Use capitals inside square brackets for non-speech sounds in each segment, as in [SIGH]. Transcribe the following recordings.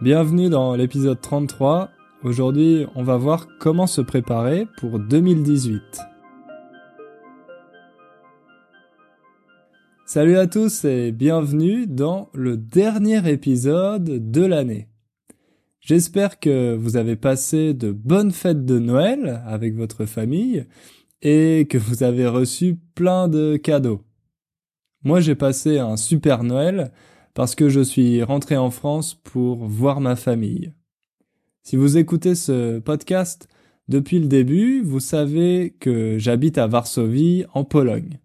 Bienvenue dans l'épisode 33. Aujourd'hui, on va voir comment se préparer pour 2018. Salut à tous et bienvenue dans le dernier épisode de l'année. J'espère que vous avez passé de bonnes fêtes de Noël avec votre famille et que vous avez reçu plein de cadeaux. Moi j'ai passé un super Noël parce que je suis rentré en France pour voir ma famille. Si vous écoutez ce podcast depuis le début, vous savez que j'habite à Varsovie, en Pologne.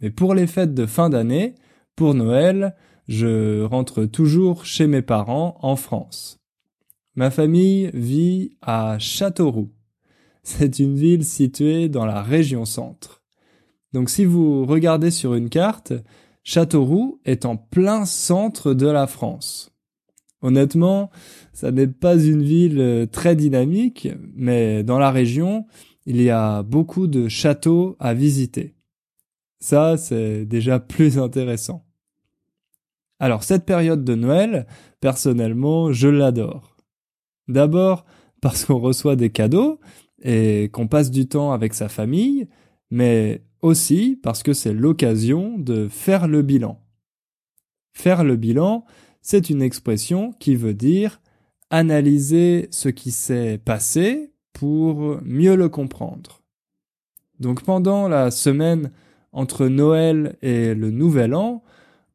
Mais pour les fêtes de fin d'année, pour Noël, je rentre toujours chez mes parents en France. Ma famille vit à Châteauroux. C'est une ville située dans la région centre. Donc si vous regardez sur une carte, Châteauroux est en plein centre de la France. Honnêtement, ça n'est pas une ville euh, très dynamique, mais dans la région, il y a beaucoup de châteaux à visiter. Ça, c'est déjà plus intéressant. Alors cette période de Noël, personnellement, je l'adore. D'abord parce qu'on reçoit des cadeaux et qu'on passe du temps avec sa famille, mais aussi parce que c'est l'occasion de faire le bilan. Faire le bilan, c'est une expression qui veut dire analyser ce qui s'est passé pour mieux le comprendre. Donc pendant la semaine entre Noël et le Nouvel An,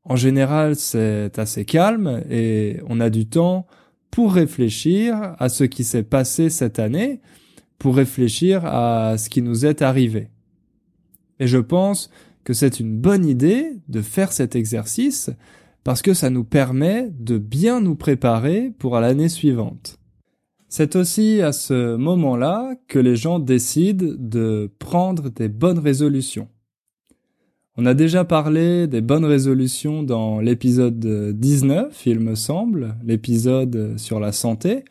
en général c'est assez calme et on a du temps pour réfléchir à ce qui s'est passé cette année, pour réfléchir à ce qui nous est arrivé. Et je pense que c'est une bonne idée de faire cet exercice parce que ça nous permet de bien nous préparer pour l'année suivante. C'est aussi à ce moment-là que les gens décident de prendre des bonnes résolutions. On a déjà parlé des bonnes résolutions dans l'épisode 19, il me semble, l'épisode sur la santé.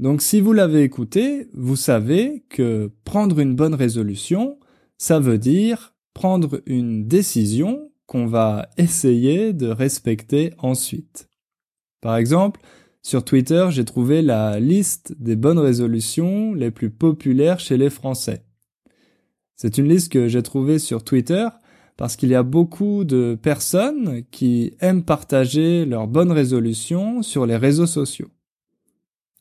Donc si vous l'avez écouté, vous savez que prendre une bonne résolution, ça veut dire prendre une décision qu'on va essayer de respecter ensuite. Par exemple, sur Twitter, j'ai trouvé la liste des bonnes résolutions les plus populaires chez les Français. C'est une liste que j'ai trouvée sur Twitter parce qu'il y a beaucoup de personnes qui aiment partager leurs bonnes résolutions sur les réseaux sociaux.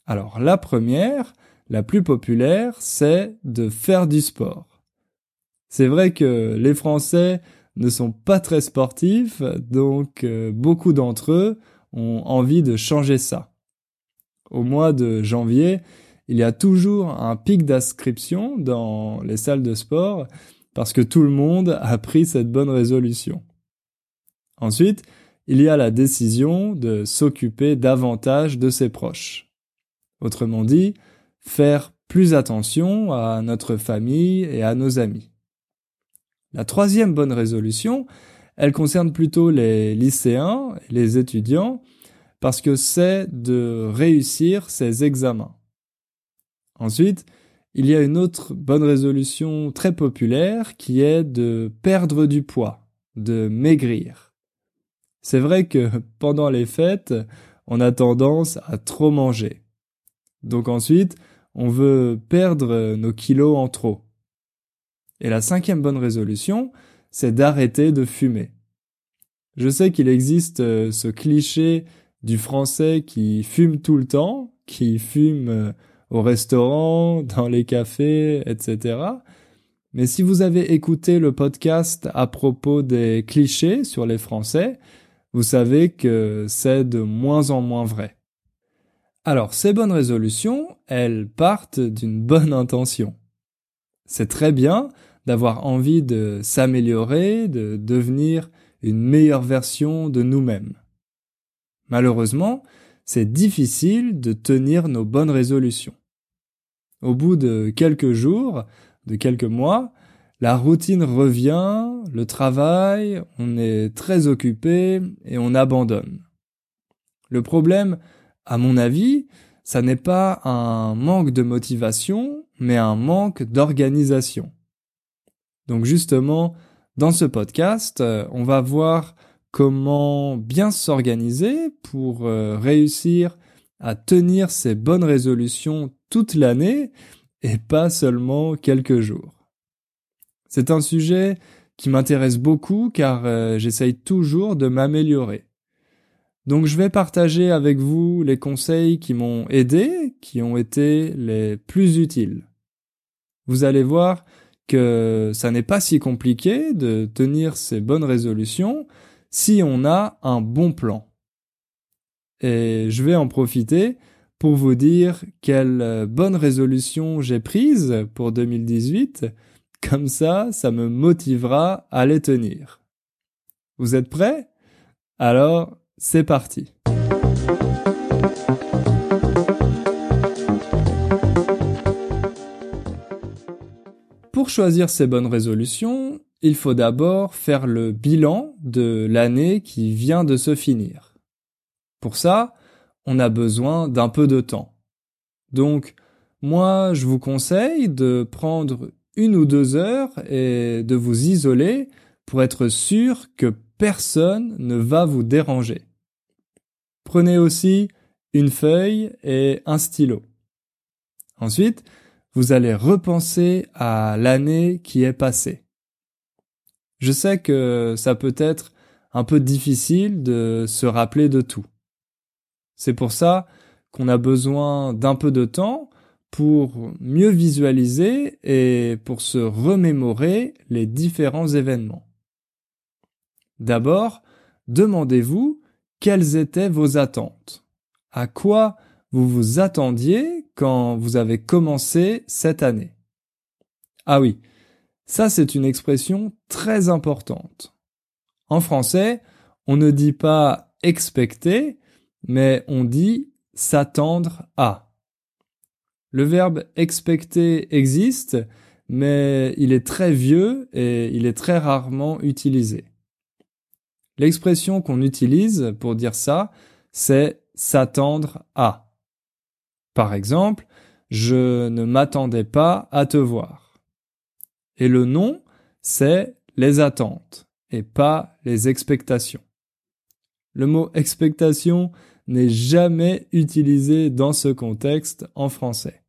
Alors la première, la plus populaire, c'est de faire du sport. C'est vrai que les Français ne sont pas très sportifs, donc euh, beaucoup d'entre eux ont envie de changer ça. Au mois de janvier, il y a toujours un pic d'inscription dans les salles de sport parce que tout le monde a pris cette bonne résolution. Ensuite, il y a la décision de s'occuper davantage de ses proches. Autrement dit, faire plus attention à notre famille et à nos amis. La troisième bonne résolution, elle concerne plutôt les lycéens, les étudiants, parce que c'est de réussir ses examens. Ensuite, il y a une autre bonne résolution très populaire qui est de perdre du poids, de maigrir. C'est vrai que pendant les fêtes, on a tendance à trop manger. Donc ensuite, on veut perdre nos kilos en trop. Et la cinquième bonne résolution, c'est d'arrêter de fumer. Je sais qu'il existe euh, ce cliché du français qui fume tout le temps, qui fume euh, au restaurant, [LAUGHS] dans les cafés, etc. Mais si vous avez écouté le podcast à propos des clichés sur les Français, vous savez que c'est de moins en moins vrai. Alors, ces bonnes résolutions, elles partent d'une bonne intention. C'est très bien d'avoir envie de s'améliorer, de devenir une meilleure version de nous-mêmes. Malheureusement, c'est difficile de tenir nos bonnes résolutions. Au bout de quelques jours, de quelques mois, la routine revient, le travail, on est très occupé et on abandonne. Le problème, à mon avis, ça n'est pas un manque de motivation, mais un manque d'organisation. Donc justement, dans ce podcast, euh, on va voir comment bien s'organiser pour euh, réussir à tenir ces bonnes résolutions toute l'année et pas seulement quelques jours. C'est un sujet qui m'intéresse beaucoup car euh, j'essaye toujours de m'améliorer. Donc je vais partager avec vous les conseils qui m'ont aidé, qui ont été les plus utiles. Vous allez voir que ça n'est pas si compliqué de tenir ces bonnes résolutions si on a un bon plan. Et je vais en profiter pour vous dire quelle bonne résolution j'ai prise pour 2018 comme ça, ça me motivera à les tenir. Vous êtes prêts? Alors, c'est parti. Pour choisir ces bonnes résolutions, il faut d'abord faire le bilan de l'année qui vient de se finir. Pour ça, on a besoin d'un peu de temps. Donc, moi, je vous conseille de prendre une ou deux heures et de vous isoler pour être sûr que personne ne va vous déranger. Prenez aussi une feuille et un stylo. Ensuite, vous allez repenser à l'année qui est passée. Je sais que ça peut être un peu difficile de se rappeler de tout. C'est pour ça qu'on a besoin d'un peu de temps pour mieux visualiser et pour se remémorer les différents événements. D'abord, demandez-vous quelles étaient vos attentes. À quoi vous vous attendiez quand vous avez commencé cette année Ah oui, ça c'est une expression très importante. En français, on ne dit pas expecter, mais on dit s'attendre à. Le verbe expecter existe, mais il est très vieux et il est très rarement utilisé. L'expression qu'on utilise pour dire ça, c'est s'attendre à. Par exemple, je ne m'attendais pas à te voir. Et le nom, c'est les attentes et pas les expectations. Le mot expectation n'est jamais utilisé dans ce contexte en français.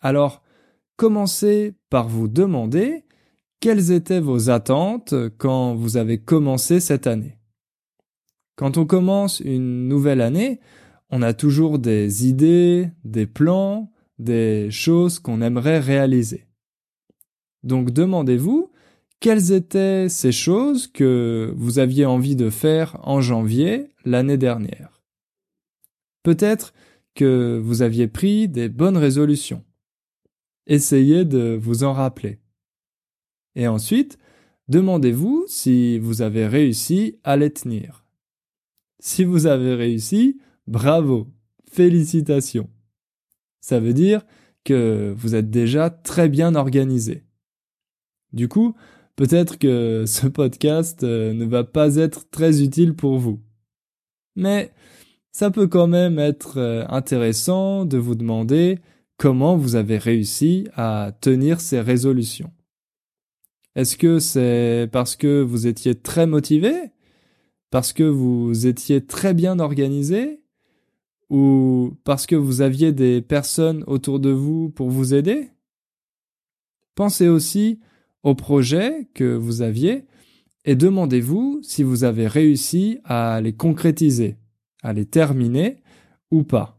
Alors, commencez par vous demander quelles étaient vos attentes quand vous avez commencé cette année. Quand on commence une nouvelle année, on a toujours des idées, des plans, des choses qu'on aimerait réaliser. Donc demandez-vous quelles étaient ces choses que vous aviez envie de faire en janvier l'année dernière? Peut-être que vous aviez pris des bonnes résolutions. Essayez de vous en rappeler. Et ensuite, demandez-vous si vous avez réussi à les tenir. Si vous avez réussi, bravo, félicitations. Ça veut dire que vous êtes déjà très bien organisé. Du coup, peut-être que [LAUGHS] ce podcast euh, ne va pas être très utile pour vous. Mais ça peut quand même être euh, intéressant de vous demander comment vous avez réussi à tenir ces résolutions. Est-ce que c'est parce que vous étiez très motivé? Parce que vous étiez très bien organisé? Ou parce que vous aviez des personnes autour de vous pour vous aider? Pensez aussi aux projets que vous aviez et demandez-vous si vous avez réussi à les concrétiser, à les terminer ou pas.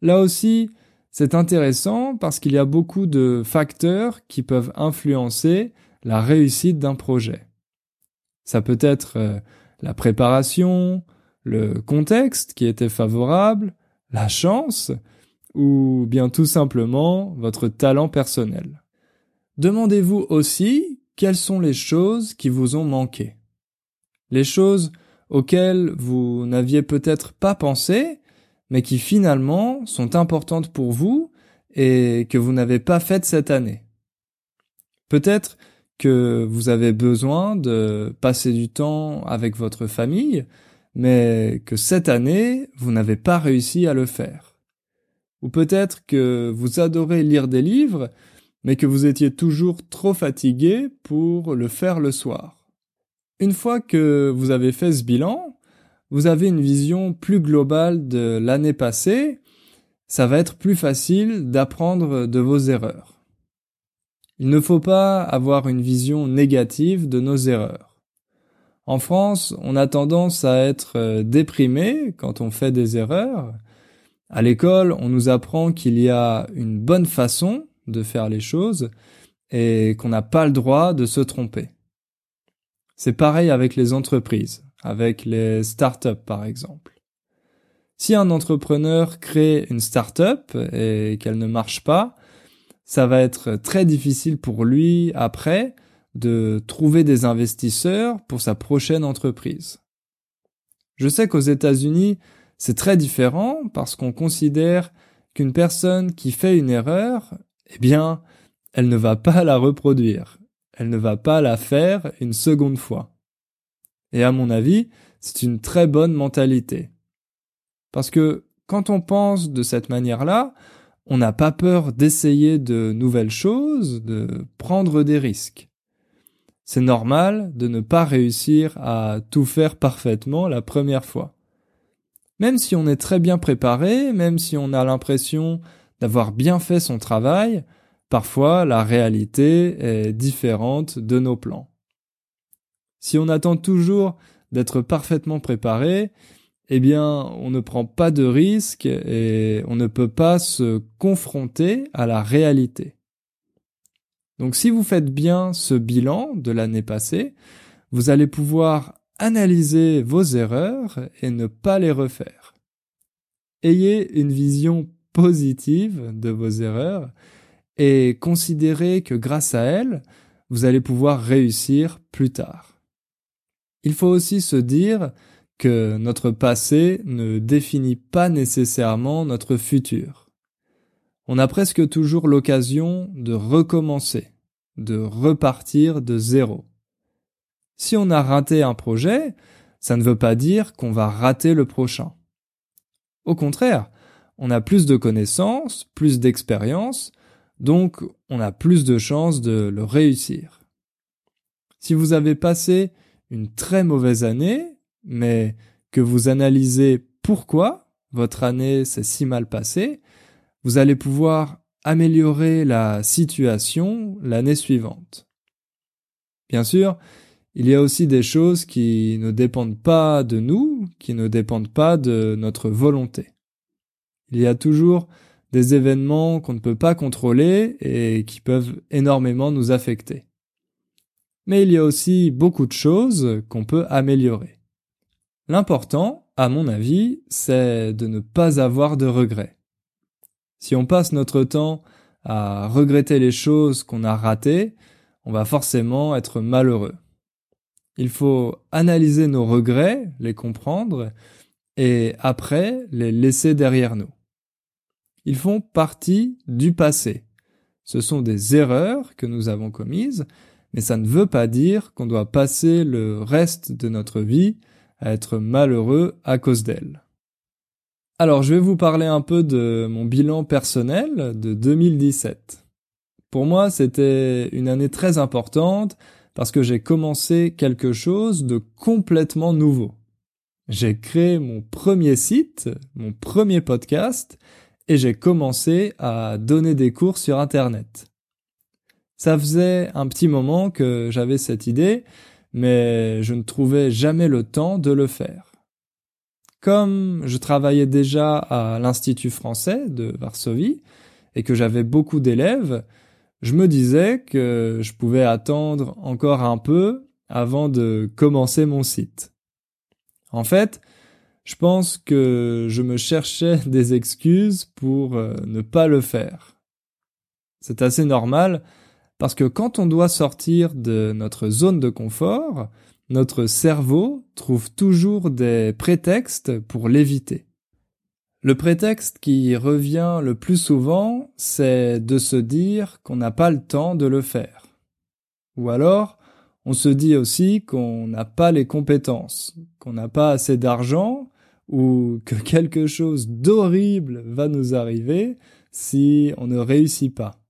Là aussi, c'est intéressant parce qu'il y a beaucoup de facteurs qui peuvent influencer la réussite d'un projet. Ça peut être euh, la préparation, le contexte qui était favorable, la chance, ou bien tout simplement votre talent personnel. Demandez-vous aussi quelles sont les choses qui vous ont manqué? Les choses auxquelles vous n'aviez peut-être pas pensé, mais qui finalement sont importantes pour vous et que vous n'avez pas faites cette année. Peut-être que vous avez besoin de passer du temps avec votre famille, mais que cette année, vous n'avez pas réussi à le faire. Ou peut-être que vous adorez lire des livres, mais que vous étiez toujours trop fatigué pour le faire le soir. Une fois que vous avez fait ce bilan, vous avez une vision plus globale de l'année passée, ça va être plus facile d'apprendre de vos erreurs. Il ne faut pas avoir une vision négative de nos erreurs. En France, on a tendance à être euh, déprimé quand on fait des erreurs. À l'école, on nous apprend qu'il y a une bonne façon de faire les choses et qu'on n'a pas le droit de se tromper. C'est pareil avec les entreprises, avec les startups par exemple. Si un entrepreneur crée une start-up et qu'elle ne marche pas, ça va être très difficile pour lui après de trouver des investisseurs pour sa prochaine entreprise. Je sais qu'aux États-Unis, c'est très différent parce qu'on considère qu'une personne qui fait une erreur, eh bien, elle ne va pas la reproduire. Elle ne va pas la faire une seconde fois. Et à mon avis, c'est une très bonne mentalité. Parce que quand on pense de cette manière-là, on n'a pas peur d'essayer de nouvelles choses, de prendre des risques. C'est normal de ne pas réussir à tout faire parfaitement la première fois. Même si on est très bien préparé, même si on a l'impression d'avoir bien fait son travail, parfois la réalité est différente de nos plans. Si on attend toujours d'être parfaitement préparé, eh bien, on ne prend pas de risques et on ne peut pas se confronter à la réalité. Donc si vous faites bien ce bilan de l'année passée, vous allez pouvoir analyser vos erreurs et ne pas les refaire. Ayez une vision positive de vos erreurs et considérez que grâce à elles, vous allez pouvoir réussir plus tard. Il faut aussi se dire que notre passé ne définit pas nécessairement notre futur. On a presque toujours l'occasion de recommencer, de repartir de zéro. Si on a raté un projet, ça ne veut pas dire qu'on va rater le prochain. Au contraire, on a plus de connaissances, plus d'expérience, donc on a plus de chances de le réussir. Si vous avez passé une très mauvaise année, mais que vous analysez pourquoi votre année s'est si mal passée, vous allez pouvoir améliorer la situation l'année suivante. Bien sûr, il y a aussi des choses qui ne dépendent pas de nous, qui ne dépendent pas de notre volonté. Il y a toujours des événements qu'on ne peut pas contrôler et qui peuvent énormément nous affecter. Mais il y a aussi beaucoup de choses qu'on peut améliorer. L'important, à mon avis, c'est de ne pas avoir de regrets. Si on passe notre temps à regretter les choses qu'on a ratées, on va forcément être malheureux. Il faut analyser nos regrets, les comprendre, et après les laisser derrière nous. Ils font partie du passé. Ce sont des erreurs que nous avons commises, mais ça ne veut pas dire qu'on doit passer le reste de notre vie à être malheureux à cause d'elle. Alors je vais vous parler un peu de mon bilan personnel de 2017. Pour moi, c'était une année très importante parce que j'ai commencé quelque chose de complètement nouveau. J'ai créé mon premier site, mon premier podcast, et j'ai commencé à donner des cours sur Internet. Ça faisait un petit moment que j'avais cette idée, mais je ne trouvais jamais le temps de le faire. Comme je travaillais déjà à l'Institut français de Varsovie et que j'avais beaucoup d'élèves, je me disais que je pouvais attendre encore un peu avant de commencer mon site. En fait, je pense que je me cherchais [LAUGHS] des excuses pour euh, ne pas le faire. C'est assez normal parce que quand on doit sortir de notre zone de confort, notre cerveau trouve toujours des prétextes pour l'éviter. Le prétexte qui revient le plus souvent, c'est de se dire qu'on n'a pas le temps de le faire. Ou alors, on se dit aussi qu'on n'a pas les compétences, qu'on n'a pas assez d'argent, ou que [LAUGHS] quelque chose d'horrible va nous arriver si on ne réussit pas.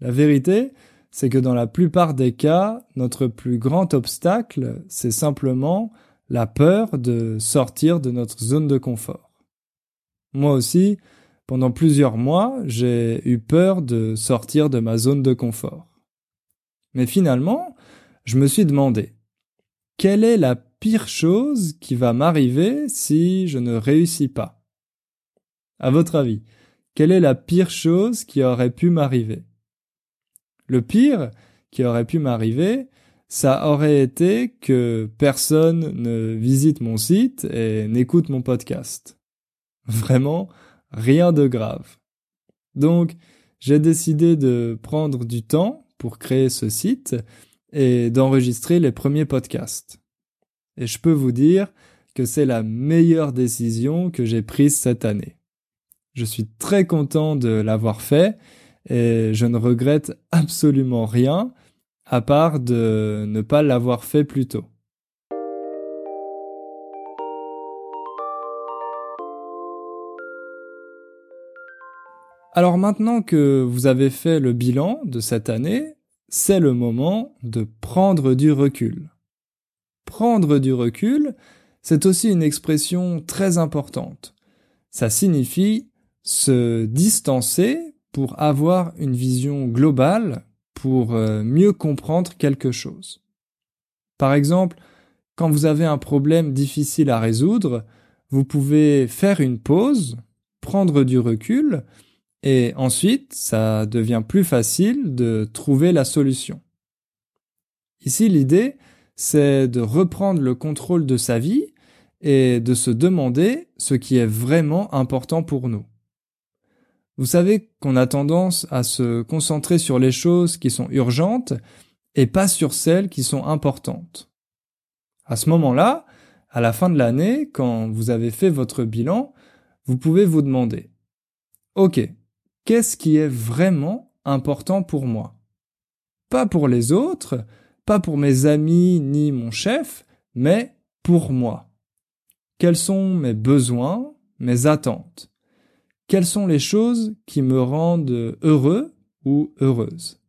La vérité, c'est que dans la plupart des cas, notre plus grand obstacle, c'est simplement la peur de sortir de notre zone de confort. Moi aussi, pendant plusieurs mois, j'ai eu peur de sortir de ma zone de confort. Mais finalement, je me suis demandé, quelle est la pire chose qui va m'arriver si je ne réussis pas? À votre avis, quelle est la pire chose qui aurait pu m'arriver? Le pire qui aurait pu m'arriver, ça aurait été que personne ne visite mon site et n'écoute mon podcast. Vraiment, rien de grave. Donc, j'ai décidé de prendre du temps pour créer ce site et d'enregistrer les premiers podcasts. Et je peux vous dire que c'est la meilleure décision que j'ai prise cette année. Je suis très content de l'avoir fait et je ne regrette absolument rien à part de ne pas l'avoir fait plus tôt. Alors maintenant que vous avez fait le bilan de cette année, c'est le moment de prendre du recul. Prendre du recul, c'est aussi une expression très importante. Ça signifie se distancer pour avoir une vision globale pour euh, mieux comprendre quelque chose. Par exemple, quand vous avez un problème difficile à résoudre, vous pouvez faire une pause, prendre du recul, et ensuite ça devient plus facile de trouver la solution. Ici l'idée, c'est de reprendre le contrôle de sa vie et de se demander ce qui est vraiment important pour nous. Vous savez qu'on a tendance à se concentrer sur les choses qui sont urgentes et pas sur celles qui sont importantes. À ce moment-là, à la fin de l'année, quand vous avez fait votre bilan, vous pouvez vous demander, OK, qu'est-ce qui est vraiment important pour moi? Pas pour les autres, pas pour mes amis ni mon chef, mais pour moi. Quels sont mes besoins, mes attentes? Quelles sont les choses qui me rendent heureux ou heureuse?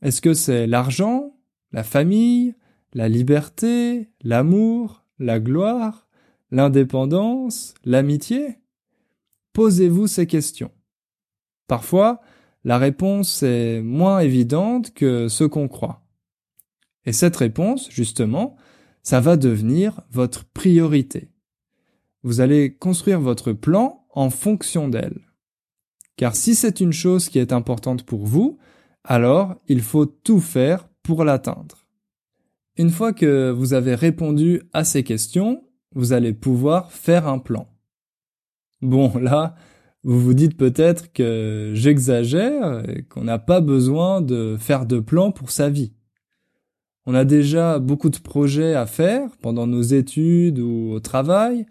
Est-ce que c'est l'argent, la famille, la liberté, l'amour, la gloire, l'indépendance, l'amitié? Posez-vous ces questions. Parfois, la réponse est moins évidente que ce qu'on croit. Et cette réponse, justement, ça va devenir votre priorité. Vous allez construire votre plan en fonction d'elle. Car si c'est une chose qui est importante pour vous, alors il faut tout faire pour l'atteindre. Une fois que vous avez répondu à ces questions, vous allez pouvoir faire un plan. Bon, là, vous vous dites peut-être que j'exagère et qu'on n'a pas besoin de faire de plan pour sa vie. On a déjà beaucoup de projets à faire pendant nos études ou au travail,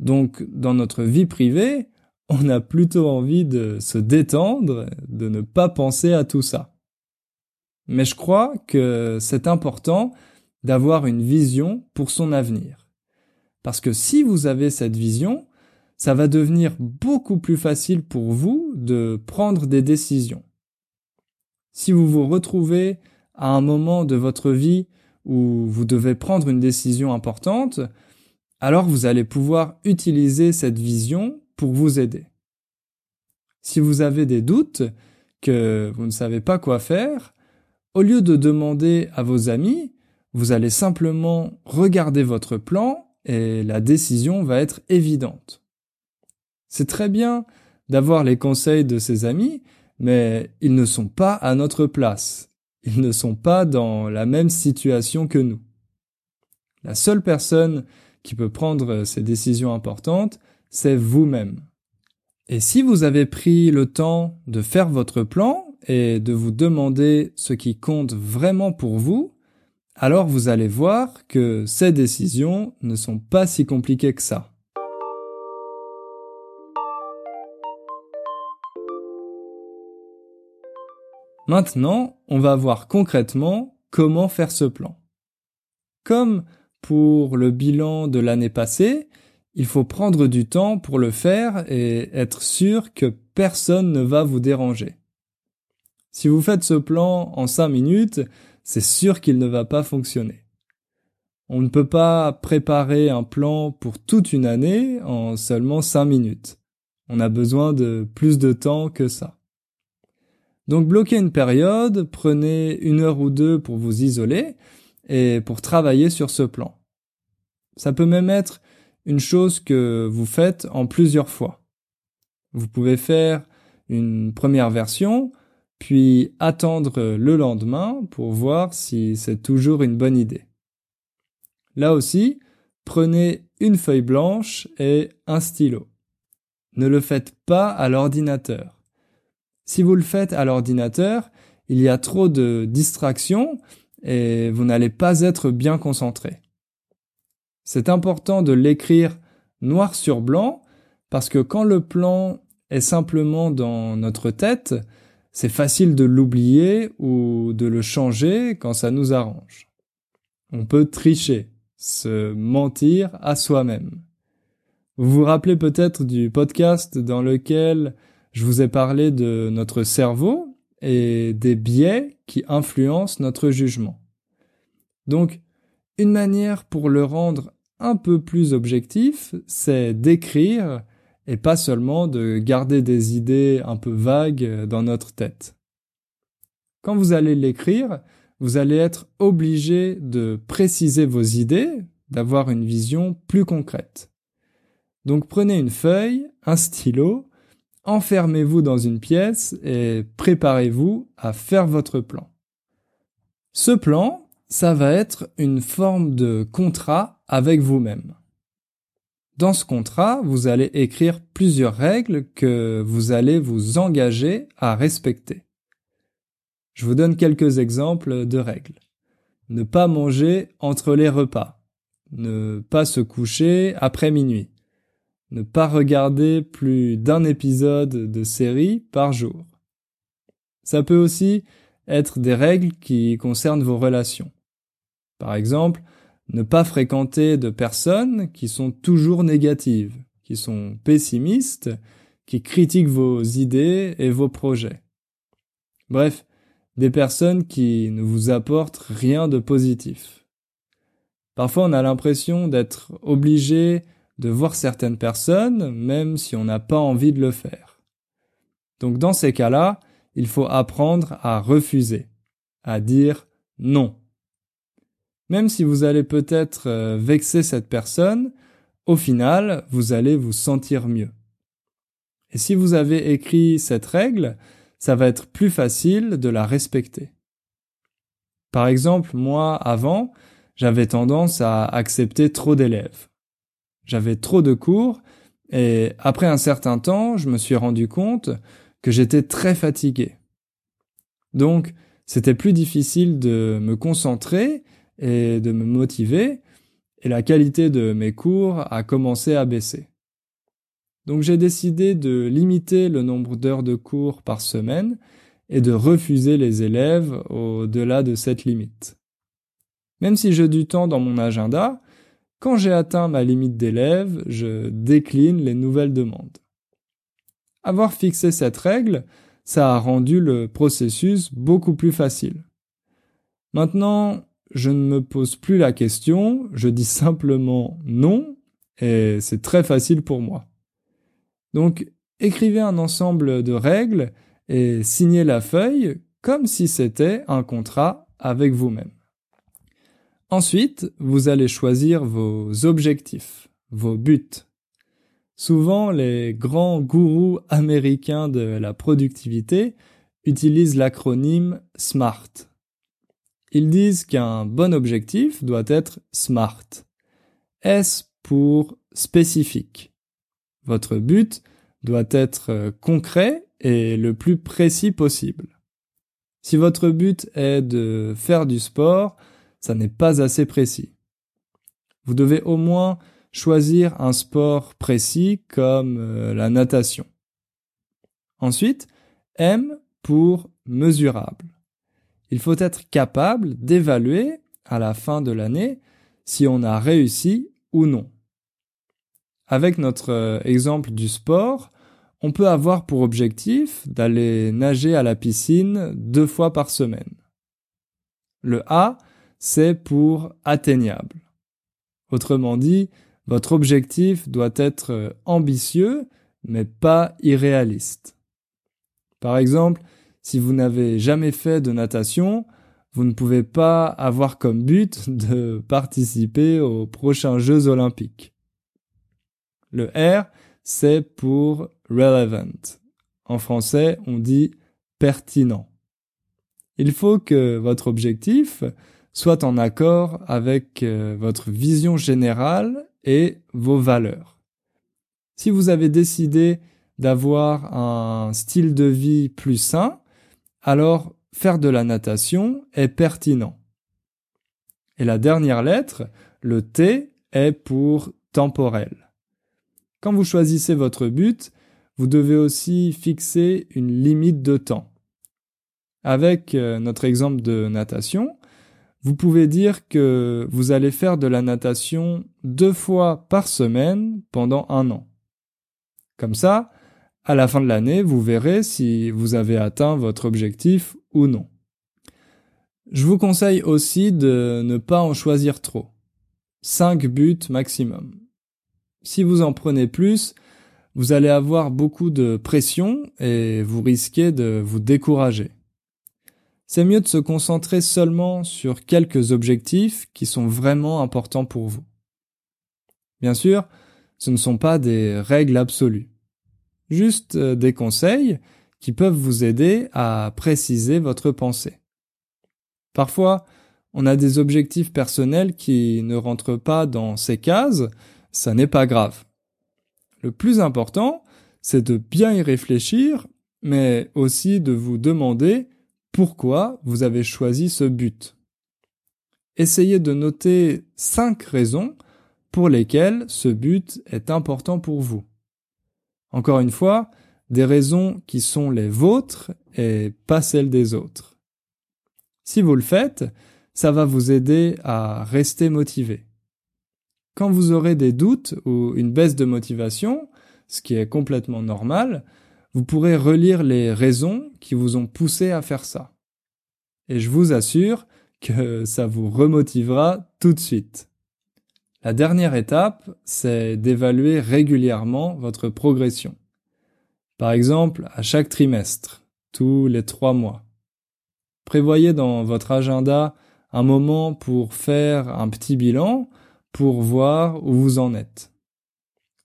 donc, dans notre vie privée, on a plutôt envie de se détendre, de ne pas penser à tout ça. Mais je crois que c'est important d'avoir une vision pour son avenir. Parce que si vous avez cette vision, ça va devenir beaucoup plus facile pour vous de prendre des décisions. Si vous vous retrouvez à un moment de votre vie où vous devez prendre une décision importante, alors vous allez pouvoir utiliser cette vision pour vous aider. Si vous avez des doutes, que vous ne savez pas quoi faire, au lieu de demander à vos amis, vous allez simplement regarder votre plan et la décision va être évidente. C'est très bien d'avoir les conseils de ses amis, mais ils ne sont pas à notre place. Ils ne sont pas dans la même situation que nous. La seule personne qui peut prendre ces décisions importantes, c'est vous-même. Et si vous avez pris le temps de faire votre plan et de vous demander ce qui compte vraiment pour vous, alors vous allez voir que ces décisions ne sont pas si compliquées que ça. Maintenant, on va voir concrètement comment faire ce plan. Comme pour le bilan de l'année passée, il faut prendre du temps pour le faire et être sûr que personne ne va vous déranger. Si vous faites ce plan en cinq minutes, c'est sûr qu'il ne va pas fonctionner. On ne peut pas préparer un plan pour toute une année en seulement cinq minutes. On a besoin de plus de temps que ça. Donc bloquez une période, prenez une heure ou deux pour vous isoler et pour travailler sur ce plan. Ça peut même être une chose que vous faites en plusieurs fois. Vous pouvez faire une première version, puis attendre le lendemain pour voir si c'est toujours une bonne idée. Là aussi, prenez une feuille blanche et un stylo. Ne le faites pas à l'ordinateur. Si vous le faites à l'ordinateur, il y a trop de distractions et vous n'allez pas être bien concentré. C'est important de l'écrire noir sur blanc parce que quand le plan est simplement dans notre tête, c'est facile de l'oublier ou de le changer quand ça nous arrange. On peut tricher se mentir à soi-même. Vous vous rappelez peut-être du podcast dans lequel je vous ai parlé de notre cerveau et des biais qui influencent notre jugement. Donc, une manière pour le rendre un peu plus objectif, c'est d'écrire et pas seulement de garder des idées un peu vagues dans notre tête. Quand vous allez l'écrire, vous allez être obligé de préciser vos idées, d'avoir une vision plus concrète. Donc prenez une feuille, un stylo, enfermez-vous dans une pièce et préparez-vous à faire votre plan. Ce plan, ça va être une forme de contrat avec vous-même. Dans ce contrat, vous allez écrire plusieurs règles que vous allez vous engager à respecter. Je vous donne quelques exemples de règles. Ne pas manger entre les repas. Ne pas se coucher après minuit. Ne pas regarder plus d'un épisode de série par jour. Ça peut aussi être des règles qui concernent vos relations. Par exemple, ne pas fréquenter de personnes qui sont toujours négatives, qui sont pessimistes, qui critiquent vos idées et vos projets. Bref, des personnes qui ne vous apportent rien de positif. Parfois on a l'impression d'être obligé de voir certaines personnes, même si on n'a pas envie de le faire. Donc dans ces cas-là, il faut apprendre à refuser, à dire non. Même si vous allez peut-être euh, vexer cette personne, au final, vous allez vous sentir mieux. Et si vous avez écrit cette règle, ça va être plus facile de la respecter. Par exemple, moi, avant, j'avais tendance à accepter trop d'élèves. J'avais trop de cours et après un certain temps, je me suis rendu compte que j'étais très fatigué. Donc, c'était plus difficile de me concentrer et de me motiver et la qualité de mes cours a commencé à baisser. Donc j'ai décidé de limiter le nombre d'heures de cours par semaine et de refuser les élèves au-delà de cette limite. Même si j'ai du temps dans mon agenda, quand j'ai atteint ma limite d'élèves, je décline les nouvelles demandes. Avoir fixé cette règle, ça a rendu le processus beaucoup plus facile. Maintenant, je ne me pose plus la question, je dis simplement non, et c'est très facile pour moi. Donc, écrivez un ensemble de règles et signez la feuille comme si c'était un contrat avec vous-même. Ensuite, vous allez choisir vos objectifs, vos buts. Souvent, les grands gourous américains de la productivité utilisent l'acronyme SMART. Ils disent qu'un bon objectif doit être SMART. S pour spécifique. Votre but doit être concret et le plus précis possible. Si votre but est de faire du sport, ça n'est pas assez précis. Vous devez au moins choisir un sport précis comme euh, la natation. Ensuite, M pour mesurable. Il faut être capable d'évaluer à la fin de l'année si on a réussi ou non. Avec notre euh, exemple du sport, on peut avoir pour objectif d'aller nager à la piscine deux fois par semaine. Le A, c'est pour atteignable. Autrement dit, votre objectif doit être ambitieux, mais pas irréaliste. Par exemple, si vous n'avez jamais fait de natation, vous ne pouvez pas avoir comme but [LAUGHS] de participer aux prochains Jeux olympiques. Le R, c'est pour relevant. En français, on dit pertinent. Il faut que votre objectif soit en accord avec euh, votre vision générale et vos valeurs. Si vous avez décidé d'avoir un style de vie plus sain, alors faire de la natation est pertinent. Et la dernière lettre, le T, est pour temporel. Quand vous choisissez votre but, vous devez aussi fixer une limite de temps. Avec euh, notre exemple de natation, vous pouvez dire que vous allez faire de la natation deux fois par semaine pendant un an. Comme ça, à la fin de l'année, vous verrez si vous avez atteint votre objectif ou non. Je vous conseille aussi de ne pas en choisir trop. 5 buts maximum. Si vous en prenez plus, vous allez avoir beaucoup de pression et vous risquez de vous décourager. C'est mieux de se concentrer seulement sur quelques objectifs qui sont vraiment importants pour vous. Bien sûr, ce ne sont pas des règles absolues juste euh, des conseils qui peuvent vous aider à préciser votre pensée. Parfois, on a des objectifs personnels qui ne rentrent pas dans ces cases, ça n'est pas grave. Le plus important, c'est de bien y réfléchir, mais aussi de vous demander pourquoi vous avez choisi ce but. Essayez de noter cinq raisons pour lesquelles ce but est important pour vous. Encore une fois, des raisons qui sont les vôtres et pas celles des autres. Si vous le faites, ça va vous aider à rester motivé. Quand vous aurez des doutes ou une baisse de motivation, ce qui est complètement normal, vous pourrez relire les raisons qui vous ont poussé à faire ça. Et je vous assure que ça vous remotivera tout de suite. La dernière étape, c'est d'évaluer régulièrement votre progression. Par exemple, à chaque trimestre, tous les trois mois. Prévoyez dans votre agenda un moment pour faire un petit bilan pour voir où vous en êtes.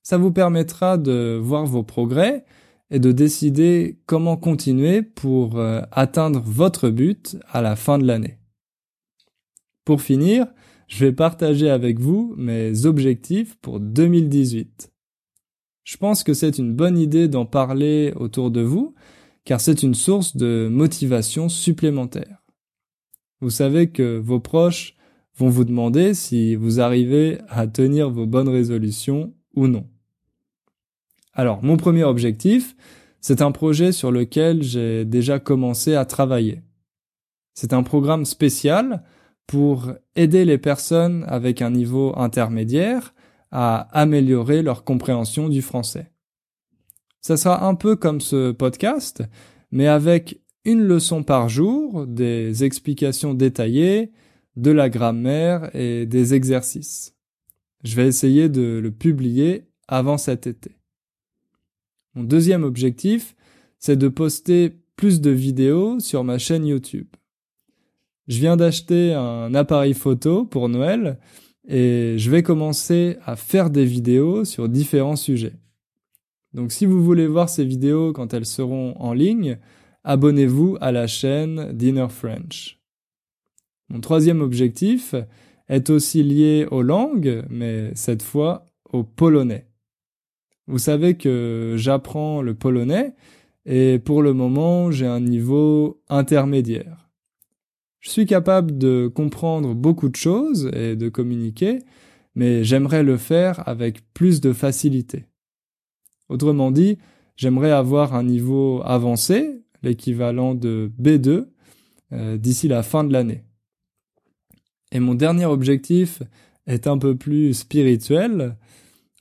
Ça vous permettra de voir vos progrès et de décider comment continuer pour euh, atteindre votre but à la fin de l'année. Pour finir, je vais partager avec vous mes objectifs pour 2018. Je pense que c'est une bonne idée d'en parler autour de vous, car c'est une source de motivation supplémentaire. Vous savez que vos proches vont vous demander si vous arrivez à tenir vos bonnes résolutions ou non. Alors, mon premier objectif, c'est un projet sur lequel j'ai déjà commencé à travailler. C'est un programme spécial pour aider les personnes avec un niveau intermédiaire à améliorer leur compréhension du français. Ça sera un peu comme ce podcast, mais avec une leçon par jour, des explications détaillées, de la grammaire et des exercices. Je vais essayer de le publier avant cet été. Mon deuxième objectif, c'est de poster plus de vidéos sur ma chaîne YouTube. Je viens d'acheter un appareil photo pour Noël et je vais commencer à faire des vidéos sur différents sujets. Donc si vous voulez voir ces vidéos quand elles seront en ligne, abonnez-vous à la chaîne Dinner French. Mon troisième objectif est aussi lié aux langues, mais cette fois au polonais. Vous savez que j'apprends le polonais et pour le moment j'ai un niveau intermédiaire. Je suis capable de comprendre beaucoup de choses et de communiquer, mais j'aimerais le faire avec plus de facilité. Autrement dit, j'aimerais avoir un niveau avancé, l'équivalent de B2, euh, d'ici la fin de l'année. Et mon dernier objectif est un peu plus spirituel.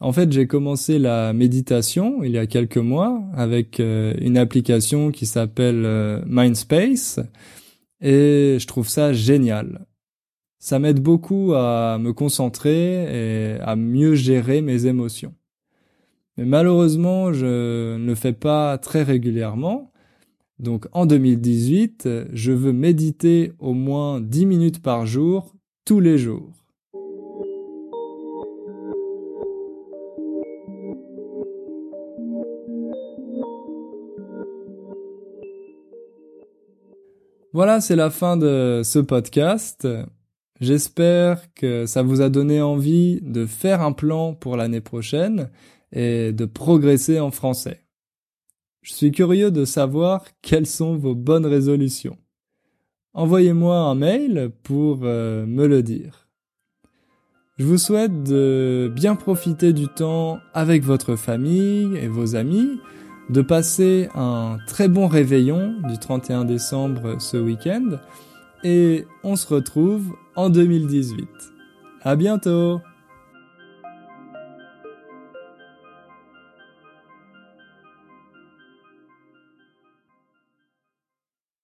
En fait, j'ai commencé la méditation il y a quelques mois avec euh, une application qui s'appelle euh, Mindspace et je trouve ça génial. Ça m'aide beaucoup à me concentrer et à mieux gérer mes émotions. Mais malheureusement, je ne le fais pas très régulièrement. Donc en 2018, je veux méditer au moins 10 minutes par jour, tous les jours. Voilà, c'est la fin de ce podcast. J'espère que ça vous a donné envie de faire un plan pour l'année prochaine et de progresser en français. Je suis curieux de savoir quelles sont vos bonnes résolutions. Envoyez-moi un mail pour euh, me le dire. Je vous souhaite de bien profiter du temps avec votre famille et vos amis, de passer un très bon réveillon du 31 décembre ce week-end, et on se retrouve en 2018. À bientôt!